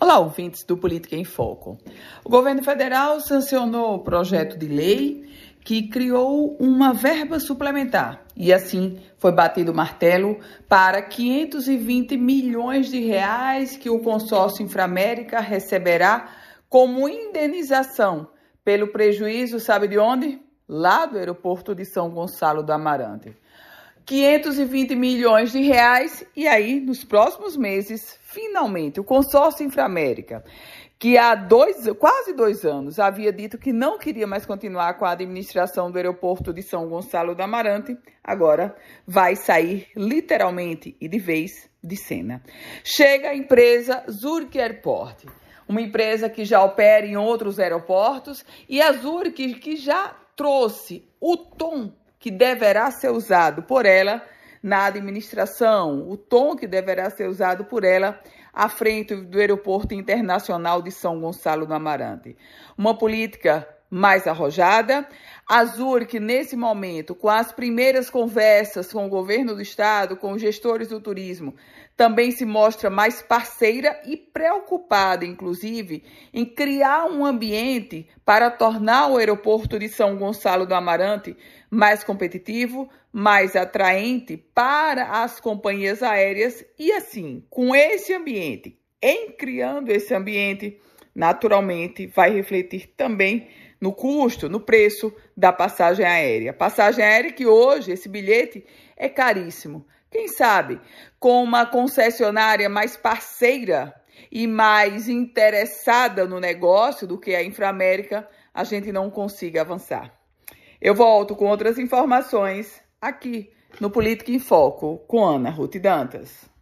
Olá, ouvintes do Política em Foco. O governo federal sancionou o projeto de lei que criou uma verba suplementar e assim foi batido o martelo para 520 milhões de reais que o consórcio Inframérica receberá como indenização pelo prejuízo, sabe de onde? Lá do aeroporto de São Gonçalo do Amarante. 520 milhões de reais e aí nos próximos meses, finalmente, o consórcio Inframérica, que há dois, quase dois anos havia dito que não queria mais continuar com a administração do aeroporto de São Gonçalo do Amarante, agora vai sair literalmente e de vez de cena. Chega a empresa Zurich Airport, uma empresa que já opera em outros aeroportos e a Zurich que já trouxe o tom que deverá ser usado por ela na administração, o tom que deverá ser usado por ela à frente do Aeroporto Internacional de São Gonçalo do Amarante. Uma política mais arrojada. A Zurich, nesse momento, com as primeiras conversas com o governo do estado, com os gestores do turismo, também se mostra mais parceira e preocupada, inclusive, em criar um ambiente para tornar o aeroporto de São Gonçalo do Amarante mais competitivo, mais atraente para as companhias aéreas e assim, com esse ambiente, em criando esse ambiente, naturalmente vai refletir também no custo, no preço da passagem aérea. Passagem aérea que hoje esse bilhete é caríssimo. Quem sabe com uma concessionária mais parceira e mais interessada no negócio do que a Inframérica, a gente não consiga avançar. Eu volto com outras informações aqui no Política em Foco com Ana Ruth Dantas.